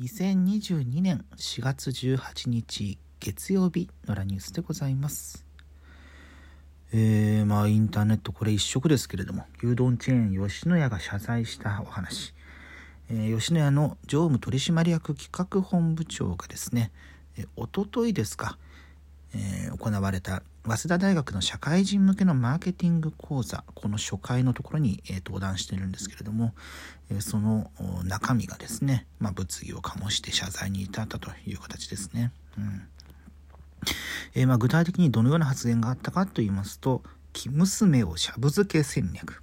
2022年4月18日月曜日のラニュースでございます。えー、まあインターネットこれ一色ですけれども牛丼チェーン吉野家が謝罪したお話、えー、吉野家の常務取締役企画本部長がですね、えー、おとといですか、えー、行われた早稲田大学の社会人向けのマーケティング講座この初回のところに、えー、登壇してるんですけれども、えー、その中身がですね、まあ、物議を醸して謝罪に至ったという形ですね。うん。え、まあ、具体的にどのような発言があったかと言いますと「生娘をしゃぶ漬け戦略」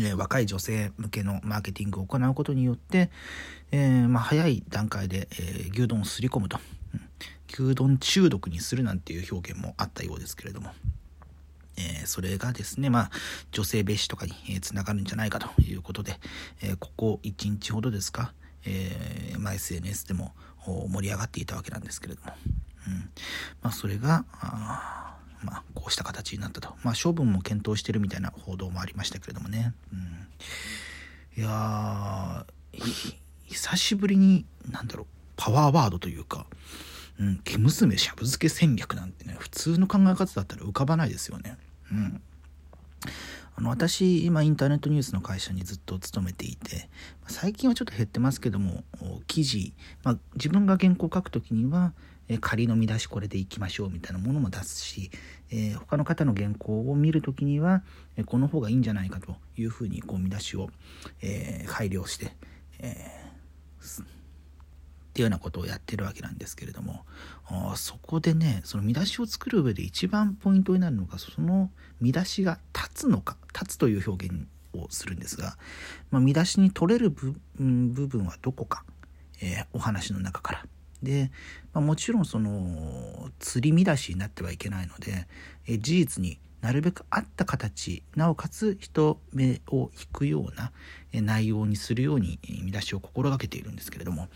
え若い女性向けのマーケティングを行うことによって、えまあ、早い段階で、え牛丼をすり込むと、牛丼中毒にするなんていう表現もあったようですけれども、えー、それがですね、まあ、女性蔑視とかに、つながるんじゃないかということで、えー、ここ1日ほどですか、えーまあ、SNS でも盛り上がっていたわけなんですけれども、うん。まあ、それがあ、まあ、こうした形になったと、まあ、処分も検討してるみたいな報道もありましたけれどもね、うん、いや久しぶりになんだろうパワーワードというか、うん、生娘しゃぶ漬け戦略なんてね普通の考え方だったら浮かばないですよね。うんあの私今インターネットニュースの会社にずっと勤めていて最近はちょっと減ってますけども記事、まあ、自分が原稿を書くときにはえ仮の見出しこれでいきましょうみたいなものも出すし、えー、他の方の原稿を見るときにはえこの方がいいんじゃないかというふうにこう見出しを、えー、改良して、えーっていうようなことをやってるわけなんですけれどもそこでねその見出しを作る上で一番ポイントになるのがその見出しが立つのか立つという表現をするんですが、まあ、見出しに取れる部分はどこか、えー、お話の中から。で、まあ、もちろんその釣り見出しになってはいけないので、えー、事実になるべく合った形なおかつ人目を引くような内容にするように見出しを心がけているんですけれども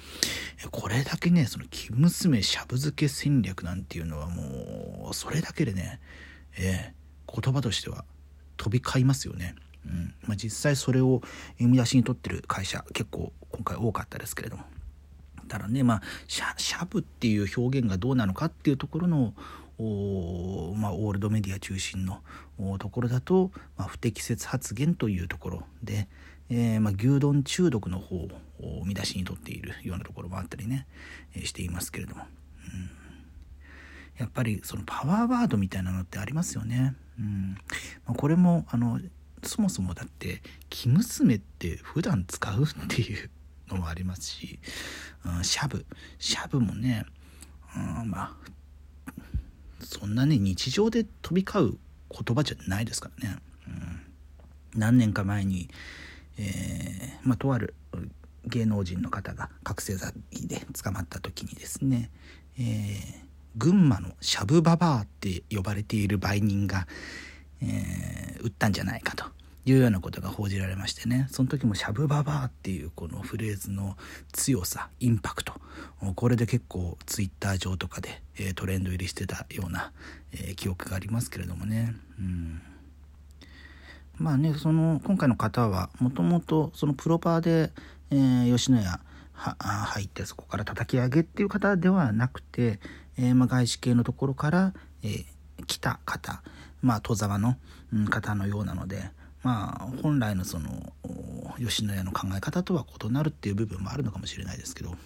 これだけねその生娘しゃぶ漬け戦略なんていうのはもうそれだけでね、えー、言葉としては飛び交いますよね。うんまあ、実際それを見出しに取ってる会社結構今回多かったですけれどもただねまあしゃしゃぶっていう表現がどうなのかっていうところのまあ、オールドメディア中心のところだと、まあ、不適切発言というところで、えー、まあ、牛丼中毒の方を見出しにとっているようなところもあったりね、えー、していますけれども、うん、やっぱりそのパワーワードみたいなのってありますよね。うん。ま、これもあのそもそもだって「生娘」って普段使うっていうのもありますし「うん、シャブ」シャブもね、うん、まあそんなね日常で飛び交う言葉じゃないですからね、うん、何年か前に、えー、まあ、とある芸能人の方が覚醒剤で捕まった時にですね、えー、群馬のシャブババアって呼ばれている売人が、えー、売ったんじゃないかと。いうようなことが報じられましてね。その時も「シャブババア」っていうこのフレーズの強さインパクト。これで結構ツイッター上とかで、え、トレンド入りしてたような、え、記憶がありますけれどもね。うん。まあねその今回の方はもともとそのプロパーで、えー、吉野家入ってそこから叩き上げっていう方ではなくて、えー、まあ、外資系のところから、えー、来た方。まあ戸沢の、うん、方のようなのでまあ本来のその吉野家の考え方とは異なるっていう部分もあるのかもしれないですけど、うん、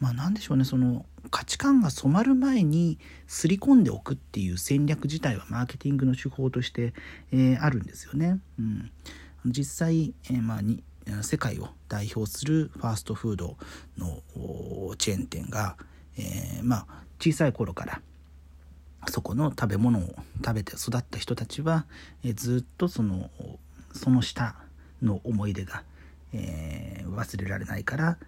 まあ何でしょうねその価値観が染まる前にすり込んでおくっていう戦略自体はマーケティングの手法として、えー、あるんですよね。うん、実際、えー、まあに世界を代表するファーストフードのチェーン店が、えー、まあ小さい頃からそこの食べ物を食べて育った人たちは、えずっとそのその下の思い出が、えー、忘れられないから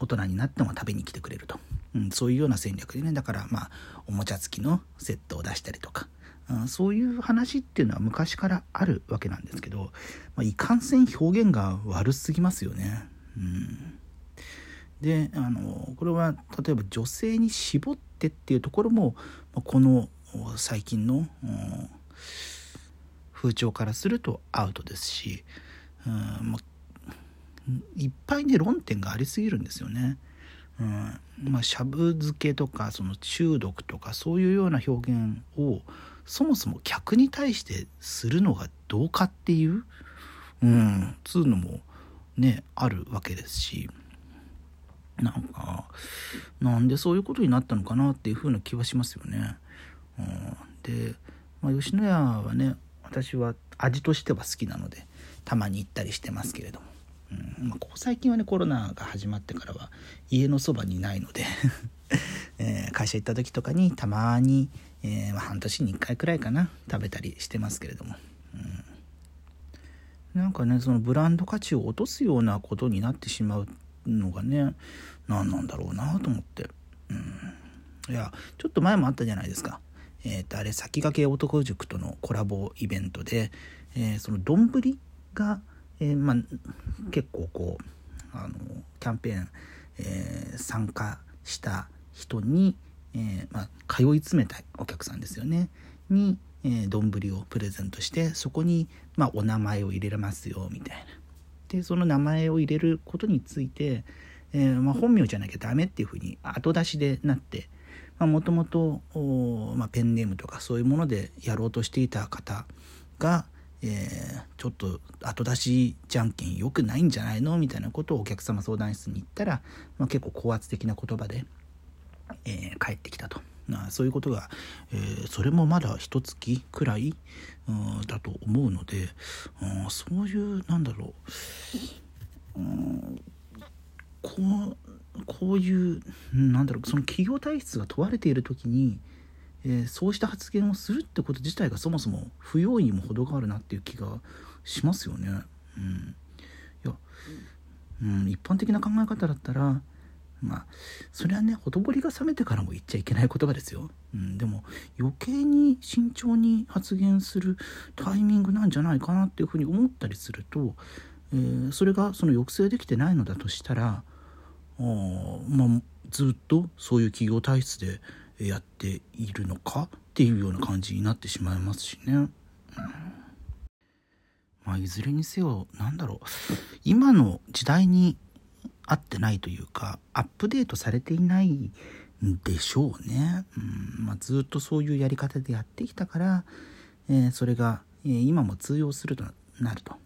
大人になっても食べに来てくれると、うん、そういうような戦略でね。だからまあおもちゃ付きのセットを出したりとか、うん、そういう話っていうのは昔からあるわけなんですけど、まあ、いかんせん表現が悪すぎますよね。うん。であのこれは例えば女性に絞ってっていうところもこの最近の風潮からするとアウトですし、うんまいっぱいね論点がありすぎるんですよね。うんまあ、しゃぶ漬けとかその中毒とかそういうような表現をそもそも客に対してするのがどうかっていう、うん、つうのもねあるわけですしなんかなんでそういうことになったのかなっていうふうな気はしますよね。で、まあ、吉野家はね私は味としては好きなのでたまに行ったりしてますけれども、うん。まあ、ここ最近はねコロナが始まってからは家のそばにないので えー、会社行った時とかにたまに、えー、まあ、半年に1回くらいかな食べたりしてますけれども、うん、なんかねそのブランド価値を落とすようなことになってしまうのがね何なんだろうなと思って、うん、いやちょっと前もあったじゃないですか。えー、とあれ先駆け男塾とのコラボイベントで、えー、その丼が、えー、まあ、結構こうあのキャンペーン、えー、参加した人に、えまあ、通い詰めたお客さんですよねに丼、えをプレゼントしてそこに、まあ、お名前を入れますよみたいな。でその名前を入れることについて、えーまあ、本名じゃなきゃダメっていうふうに後出しでなってもともとペンネームとかそういうものでやろうとしていた方が、えー、ちょっと後出しじゃんけん良くないんじゃないの？みたいなことをお客様相談室に言ったら、まあ、結構高圧的な言葉で、えー、帰ってきたと。そういうことが、えー、それもまだ一月くらい、だと思うので、うん、そういうなんだろう、うん、こうこういうなんだろうその企業体質が問われている時に、えー、そうした発言をするってこと自体がそもそも不用意にも程があるなっていう気がしますよね。うん、いや、うん、一般的な考え方だったらまあそれはねほとぼりが冷めてからも言っちゃいけない言葉ですよ、うん、でも余計に慎重に発言するタイミングなんじゃないかなっていうふうに思ったりすると、えー、それがその抑制できてないのだとしたらまあ、ずっとそういう企業体質でやっているのかっていうような感じになってしまいますしね。うんまあ、いずれにせよ何だろう今の時代に合ってないというかアップデートされていないんでしょうね。うんまあ、ずっとそういうやり方でやってきたから、えー、それが、えー、今も通用するとなると。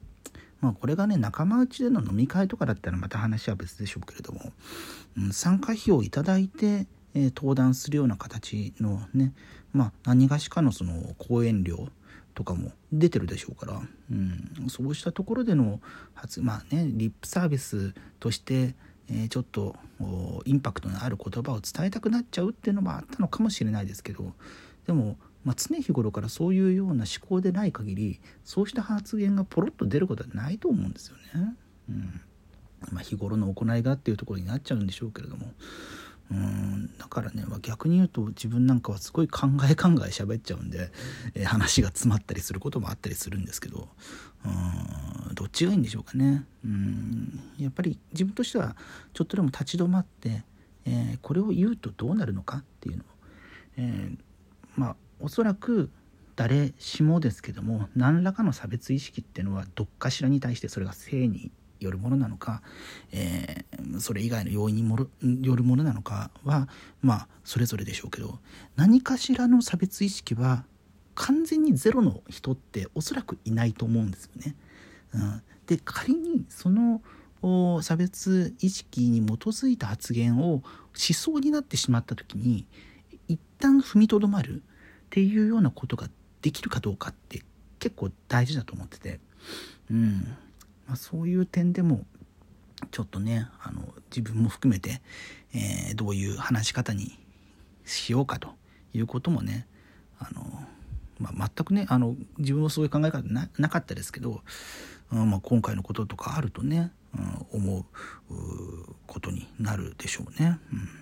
まあこれがね仲間内での飲み会とかだったらまた話は別でしょうけれども、うん、参加費をいただいて、えー、登壇するような形のねまあ何がしかのその講演料とかも出てるでしょうから、うん、そうしたところでの発まあねリップサービスとして、えー、ちょっとインパクトのある言葉を伝えたくなっちゃうっていうのもあったのかもしれないですけどでもまあ、常日頃からそういうような思考でない限りそうした発言がポロッと出ることはないと思うんですよね。うん。まあ、日頃の行いがっていうところになっちゃうんでしょうけれども。うん。だからね、まあ、逆に言うと自分なんかはすごい考え考え喋っちゃうんで、えー、話が詰まったりすることもあったりするんですけど。うん。どっちがいいんでしょうかね。うん。やっぱり自分としてはちょっとでも立ち止まって、えー、これを言うとどうなるのかっていうのを、えー、まあおそらく誰しもですけども何らかの差別意識っていうのはどっかしらに対してそれが性によるものなのか、えー、それ以外の要因にもよるものなのかはまあそれぞれでしょうけど何かしらの差別意識は完全にゼロの人っておそらくいないと思うんですよね。うん、で仮にその差別意識に基づいた発言を思想になってしまった時に一旦踏みとどまるっていうようなことができるかどうかって結構大事だと思ってて、うん。まあ、そういう点でもちょっとねあの自分も含めて、えー、どういう話し方にしようかということもねあの、まあ、全くねあの自分はそういう考え方ななかったですけど、うんまあ、今回のこととかあるとね、うん、思うことになるでしょうね。うん。